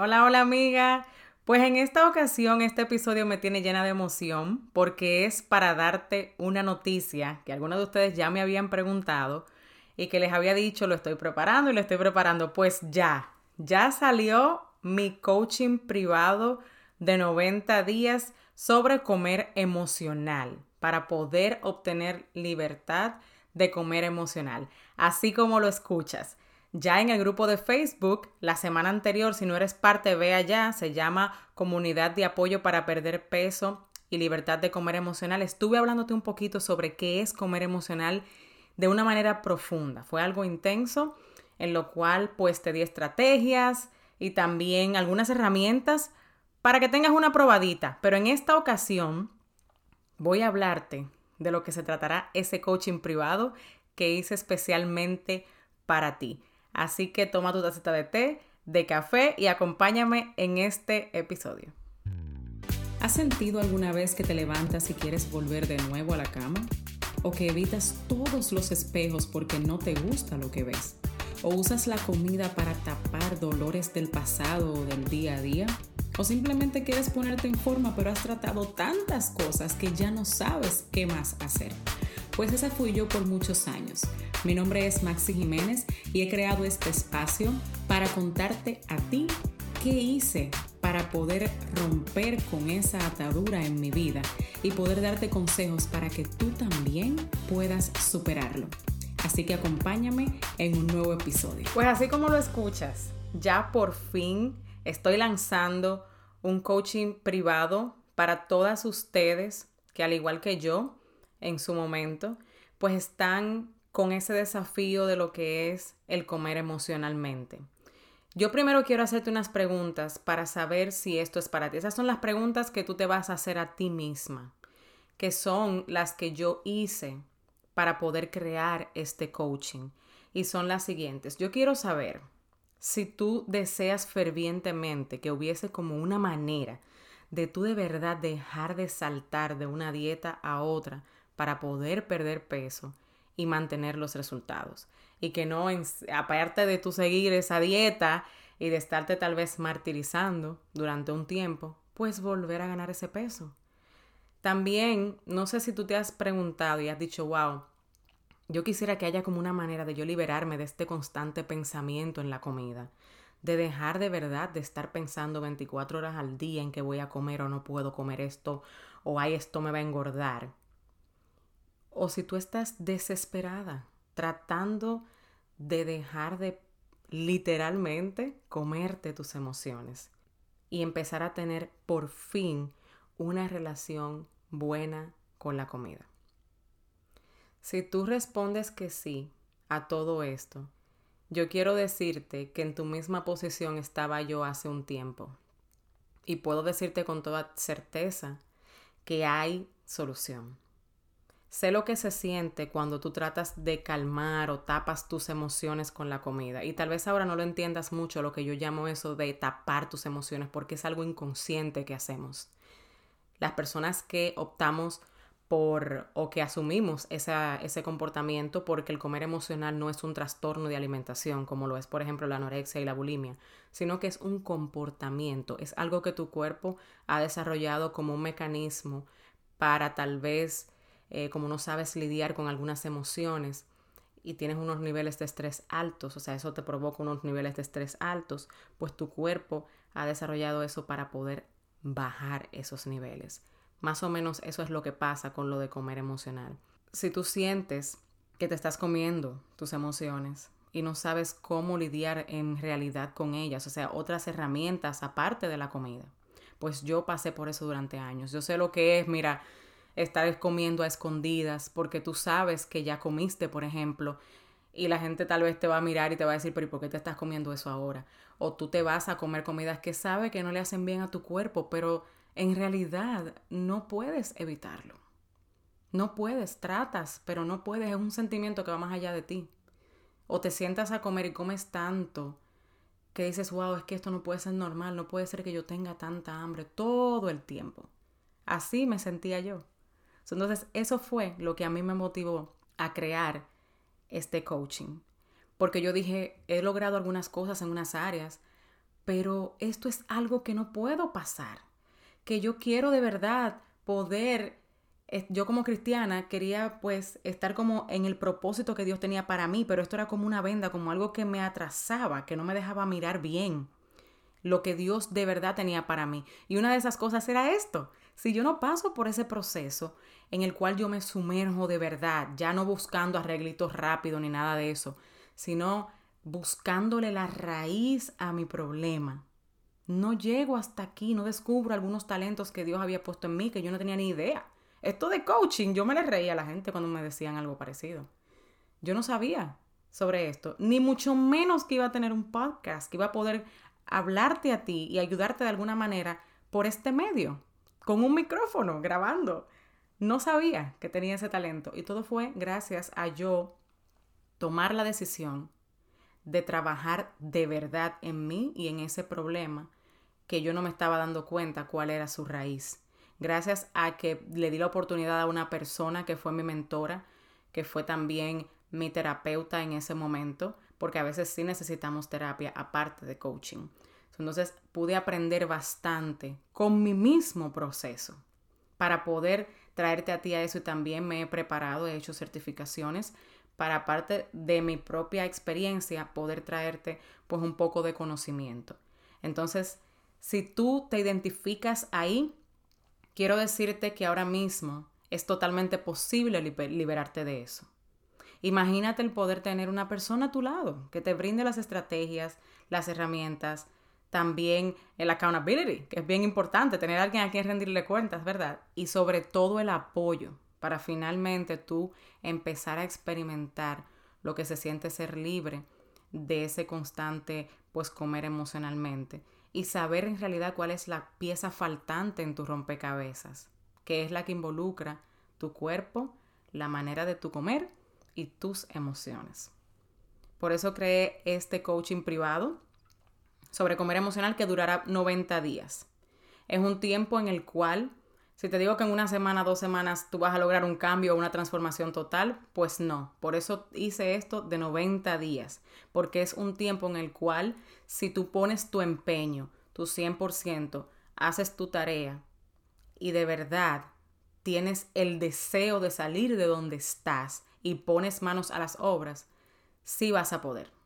Hola, hola amiga. Pues en esta ocasión este episodio me tiene llena de emoción porque es para darte una noticia que algunos de ustedes ya me habían preguntado y que les había dicho lo estoy preparando y lo estoy preparando. Pues ya, ya salió mi coaching privado de 90 días sobre comer emocional para poder obtener libertad de comer emocional, así como lo escuchas. Ya en el grupo de Facebook, la semana anterior, si no eres parte, ve allá, se llama Comunidad de Apoyo para Perder Peso y Libertad de Comer Emocional. Estuve hablándote un poquito sobre qué es comer emocional de una manera profunda. Fue algo intenso en lo cual pues te di estrategias y también algunas herramientas para que tengas una probadita. Pero en esta ocasión voy a hablarte de lo que se tratará ese coaching privado que hice especialmente para ti. Así que toma tu tacita de té, de café y acompáñame en este episodio. ¿Has sentido alguna vez que te levantas y quieres volver de nuevo a la cama? ¿O que evitas todos los espejos porque no te gusta lo que ves? ¿O usas la comida para tapar dolores del pasado o del día a día? ¿O simplemente quieres ponerte en forma pero has tratado tantas cosas que ya no sabes qué más hacer? Pues esa fui yo por muchos años. Mi nombre es Maxi Jiménez y he creado este espacio para contarte a ti qué hice para poder romper con esa atadura en mi vida y poder darte consejos para que tú también puedas superarlo. Así que acompáñame en un nuevo episodio. Pues así como lo escuchas, ya por fin estoy lanzando un coaching privado para todas ustedes que al igual que yo en su momento, pues están con ese desafío de lo que es el comer emocionalmente. Yo primero quiero hacerte unas preguntas para saber si esto es para ti. Esas son las preguntas que tú te vas a hacer a ti misma, que son las que yo hice para poder crear este coaching. Y son las siguientes. Yo quiero saber si tú deseas fervientemente que hubiese como una manera de tú de verdad dejar de saltar de una dieta a otra para poder perder peso y mantener los resultados. Y que no, aparte de tú seguir esa dieta y de estarte tal vez martirizando durante un tiempo, pues volver a ganar ese peso. También, no sé si tú te has preguntado y has dicho, wow, yo quisiera que haya como una manera de yo liberarme de este constante pensamiento en la comida, de dejar de verdad de estar pensando 24 horas al día en que voy a comer o no puedo comer esto, o ay, esto me va a engordar o si tú estás desesperada tratando de dejar de literalmente comerte tus emociones y empezar a tener por fin una relación buena con la comida. Si tú respondes que sí a todo esto, yo quiero decirte que en tu misma posición estaba yo hace un tiempo y puedo decirte con toda certeza que hay solución. Sé lo que se siente cuando tú tratas de calmar o tapas tus emociones con la comida. Y tal vez ahora no lo entiendas mucho lo que yo llamo eso de tapar tus emociones porque es algo inconsciente que hacemos. Las personas que optamos por o que asumimos ese comportamiento porque el comer emocional no es un trastorno de alimentación como lo es por ejemplo la anorexia y la bulimia, sino que es un comportamiento, es algo que tu cuerpo ha desarrollado como un mecanismo para tal vez eh, como no sabes lidiar con algunas emociones y tienes unos niveles de estrés altos, o sea, eso te provoca unos niveles de estrés altos, pues tu cuerpo ha desarrollado eso para poder bajar esos niveles. Más o menos eso es lo que pasa con lo de comer emocional. Si tú sientes que te estás comiendo tus emociones y no sabes cómo lidiar en realidad con ellas, o sea, otras herramientas aparte de la comida, pues yo pasé por eso durante años. Yo sé lo que es, mira, estar comiendo a escondidas porque tú sabes que ya comiste, por ejemplo, y la gente tal vez te va a mirar y te va a decir, pero ¿y por qué te estás comiendo eso ahora? O tú te vas a comer comidas que sabes que no le hacen bien a tu cuerpo, pero en realidad no puedes evitarlo. No puedes, tratas, pero no puedes, es un sentimiento que va más allá de ti. O te sientas a comer y comes tanto que dices, wow, es que esto no puede ser normal, no puede ser que yo tenga tanta hambre todo el tiempo. Así me sentía yo. Entonces, eso fue lo que a mí me motivó a crear este coaching. Porque yo dije, he logrado algunas cosas en unas áreas, pero esto es algo que no puedo pasar, que yo quiero de verdad poder, eh, yo como cristiana quería pues estar como en el propósito que Dios tenía para mí, pero esto era como una venda, como algo que me atrasaba, que no me dejaba mirar bien lo que Dios de verdad tenía para mí. Y una de esas cosas era esto. Si yo no paso por ese proceso en el cual yo me sumerjo de verdad, ya no buscando arreglitos rápidos ni nada de eso, sino buscándole la raíz a mi problema. No llego hasta aquí, no descubro algunos talentos que Dios había puesto en mí que yo no tenía ni idea. Esto de coaching, yo me le reía a la gente cuando me decían algo parecido. Yo no sabía sobre esto, ni mucho menos que iba a tener un podcast, que iba a poder hablarte a ti y ayudarte de alguna manera por este medio, con un micrófono, grabando. No sabía que tenía ese talento y todo fue gracias a yo tomar la decisión de trabajar de verdad en mí y en ese problema que yo no me estaba dando cuenta cuál era su raíz. Gracias a que le di la oportunidad a una persona que fue mi mentora, que fue también mi terapeuta en ese momento, porque a veces sí necesitamos terapia aparte de coaching. Entonces pude aprender bastante con mi mismo proceso para poder traerte a ti a eso y también me he preparado, he hecho certificaciones para aparte de mi propia experiencia poder traerte pues un poco de conocimiento. Entonces, si tú te identificas ahí, quiero decirte que ahora mismo es totalmente posible liberarte de eso. Imagínate el poder tener una persona a tu lado que te brinde las estrategias, las herramientas, también el accountability, que es bien importante, tener a alguien a quien rendirle cuentas, ¿verdad? Y sobre todo el apoyo para finalmente tú empezar a experimentar lo que se siente ser libre de ese constante pues comer emocionalmente y saber en realidad cuál es la pieza faltante en tu rompecabezas, que es la que involucra tu cuerpo, la manera de tu comer y tus emociones. Por eso creé este coaching privado sobre comer emocional que durará 90 días. Es un tiempo en el cual si te digo que en una semana, dos semanas tú vas a lograr un cambio o una transformación total, pues no. Por eso hice esto de 90 días, porque es un tiempo en el cual si tú pones tu empeño, tu 100%, haces tu tarea y de verdad tienes el deseo de salir de donde estás y pones manos a las obras, sí vas a poder.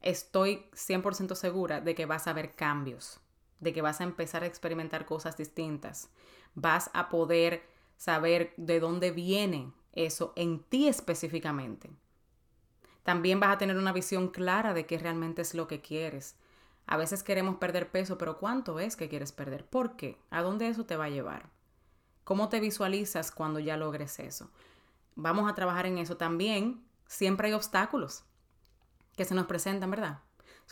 Estoy 100% segura de que vas a ver cambios, de que vas a empezar a experimentar cosas distintas vas a poder saber de dónde viene eso en ti específicamente. También vas a tener una visión clara de qué realmente es lo que quieres. A veces queremos perder peso, pero ¿cuánto es que quieres perder? ¿Por qué? ¿A dónde eso te va a llevar? ¿Cómo te visualizas cuando ya logres eso? Vamos a trabajar en eso también. Siempre hay obstáculos que se nos presentan, ¿verdad?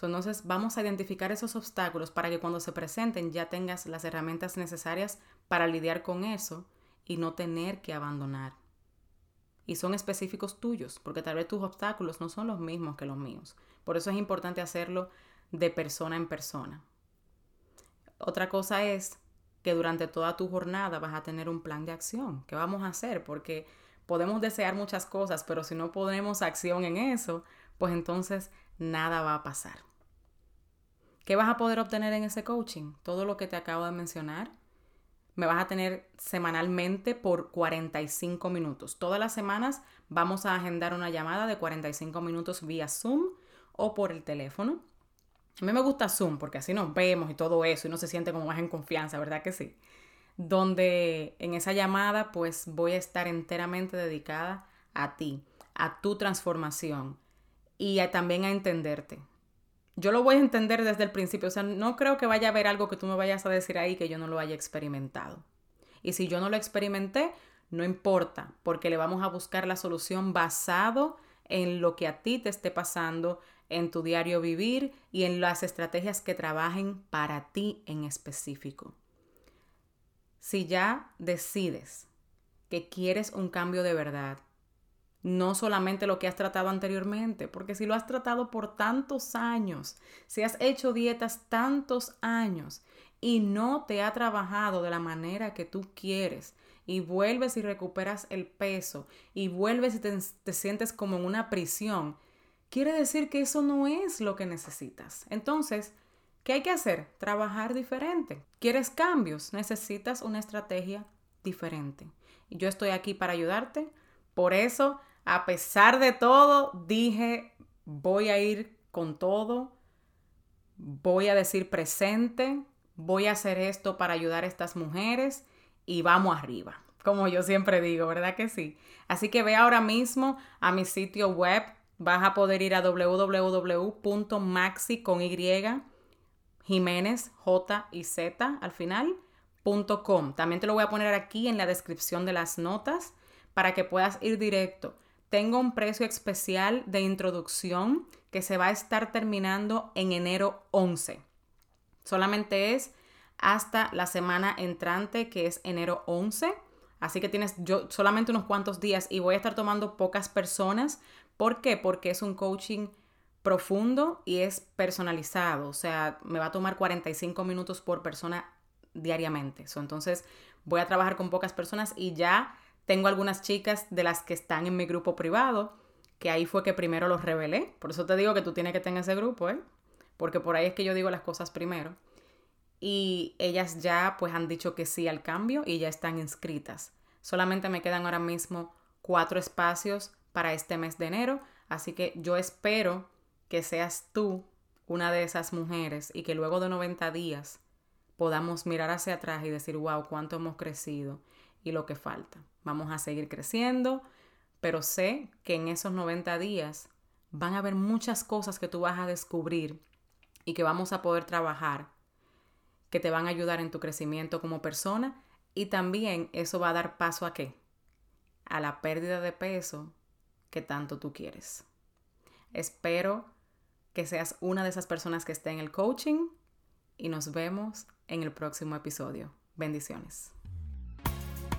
entonces vamos a identificar esos obstáculos para que cuando se presenten ya tengas las herramientas necesarias para lidiar con eso y no tener que abandonar. Y son específicos tuyos, porque tal vez tus obstáculos no son los mismos que los míos. Por eso es importante hacerlo de persona en persona. Otra cosa es que durante toda tu jornada vas a tener un plan de acción. ¿Qué vamos a hacer? Porque podemos desear muchas cosas, pero si no ponemos acción en eso, pues entonces nada va a pasar. ¿Qué vas a poder obtener en ese coaching? Todo lo que te acabo de mencionar. Me vas a tener semanalmente por 45 minutos. Todas las semanas vamos a agendar una llamada de 45 minutos vía Zoom o por el teléfono. A mí me gusta Zoom porque así nos vemos y todo eso y no se siente como más en confianza, ¿verdad que sí? Donde en esa llamada pues voy a estar enteramente dedicada a ti, a tu transformación y también a entenderte yo lo voy a entender desde el principio. O sea, no creo que vaya a haber algo que tú me vayas a decir ahí que yo no lo haya experimentado. Y si yo no lo experimenté, no importa, porque le vamos a buscar la solución basado en lo que a ti te esté pasando, en tu diario vivir y en las estrategias que trabajen para ti en específico. Si ya decides que quieres un cambio de verdad, no solamente lo que has tratado anteriormente, porque si lo has tratado por tantos años, si has hecho dietas tantos años y no te ha trabajado de la manera que tú quieres, y vuelves y recuperas el peso, y vuelves y te, te sientes como en una prisión, quiere decir que eso no es lo que necesitas. Entonces, ¿Qué hay que hacer? Trabajar diferente. ¿Quieres cambios? Necesitas una estrategia diferente. Y yo estoy aquí para ayudarte. Por eso, a pesar de todo, dije, voy a ir con todo, voy a decir presente, voy a hacer esto para ayudar a estas mujeres y vamos arriba. Como yo siempre digo, ¿verdad que sí? Así que ve ahora mismo a mi sitio web. Vas a poder ir a www.maxi con Y Jiménez, J y Z al final. También te lo voy a poner aquí en la descripción de las notas para que puedas ir directo. Tengo un precio especial de introducción que se va a estar terminando en enero 11. Solamente es hasta la semana entrante, que es enero 11. Así que tienes yo solamente unos cuantos días y voy a estar tomando pocas personas. ¿Por qué? Porque es un coaching profundo y es personalizado. O sea, me va a tomar 45 minutos por persona diariamente. entonces voy a trabajar con pocas personas y ya tengo algunas chicas de las que están en mi grupo privado, que ahí fue que primero los revelé. Por eso te digo que tú tienes que tener ese grupo, ¿eh? Porque por ahí es que yo digo las cosas primero. Y ellas ya pues han dicho que sí al cambio y ya están inscritas. Solamente me quedan ahora mismo cuatro espacios para este mes de enero. Así que yo espero que seas tú una de esas mujeres y que luego de 90 días podamos mirar hacia atrás y decir, wow, cuánto hemos crecido y lo que falta. Vamos a seguir creciendo, pero sé que en esos 90 días van a haber muchas cosas que tú vas a descubrir y que vamos a poder trabajar, que te van a ayudar en tu crecimiento como persona y también eso va a dar paso a qué? A la pérdida de peso que tanto tú quieres. Espero que seas una de esas personas que esté en el coaching y nos vemos en el próximo episodio. Bendiciones.